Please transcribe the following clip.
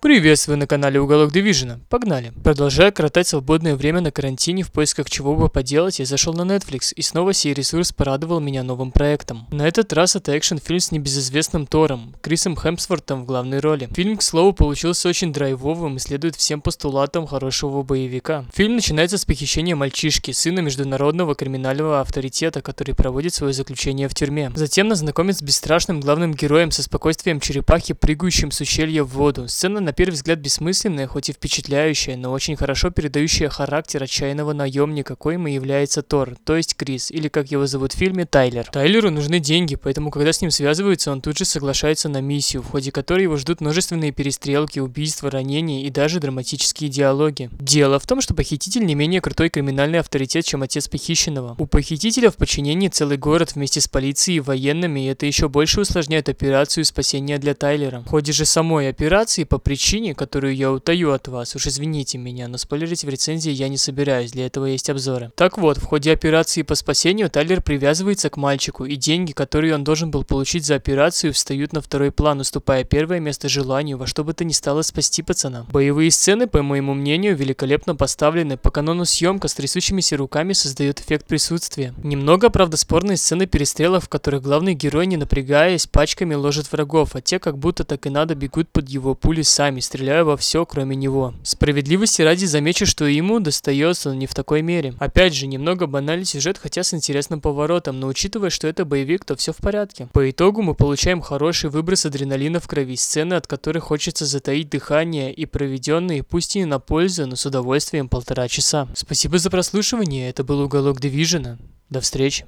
Приветствую на канале Уголок Дивижена. Погнали. Продолжая коротать свободное время на карантине в поисках чего бы поделать, я зашел на Netflix, и снова сей ресурс порадовал меня новым проектом. На этот раз это экшн-фильм с небезызвестным Тором, Крисом Хемсвортом в главной роли. Фильм, к слову, получился очень драйвовым и следует всем постулатам хорошего боевика. Фильм начинается с похищения мальчишки, сына международного криминального авторитета, который проводит свое заключение в тюрьме. Затем нас знакомит с бесстрашным главным героем со спокойствием черепахи, прыгающим с ущелья в воду. Сцена на первый взгляд бессмысленная, хоть и впечатляющая, но очень хорошо передающая характер отчаянного наемника, коим и является Тор, то есть Крис, или как его зовут в фильме, Тайлер. Тайлеру нужны деньги, поэтому когда с ним связываются, он тут же соглашается на миссию, в ходе которой его ждут множественные перестрелки, убийства, ранения и даже драматические диалоги. Дело в том, что похититель не менее крутой криминальный авторитет, чем отец похищенного. У похитителя в подчинении целый город вместе с полицией и военными, и это еще больше усложняет операцию спасения для Тайлера. В ходе же самой операции по причине причине, которую я утаю от вас, уж извините меня, но спойлерить в рецензии я не собираюсь, для этого есть обзоры. Так вот, в ходе операции по спасению Тайлер привязывается к мальчику, и деньги, которые он должен был получить за операцию, встают на второй план, уступая первое место желанию во что бы то ни стало спасти пацана. Боевые сцены, по моему мнению, великолепно поставлены, по канону съемка с трясущимися руками создает эффект присутствия. Немного, правда, спорные сцены перестрелов, в которых главный герой, не напрягаясь, пачками ложит врагов, а те как будто так и надо бегут под его пули сами руками, стреляя во все, кроме него. Справедливости ради замечу, что ему достается не в такой мере. Опять же, немного банальный сюжет, хотя с интересным поворотом, но учитывая, что это боевик, то все в порядке. По итогу мы получаем хороший выброс адреналина в крови, сцены, от которых хочется затаить дыхание и проведенные, пусть и на пользу, но с удовольствием полтора часа. Спасибо за прослушивание, это был Уголок Дивижена. До встречи.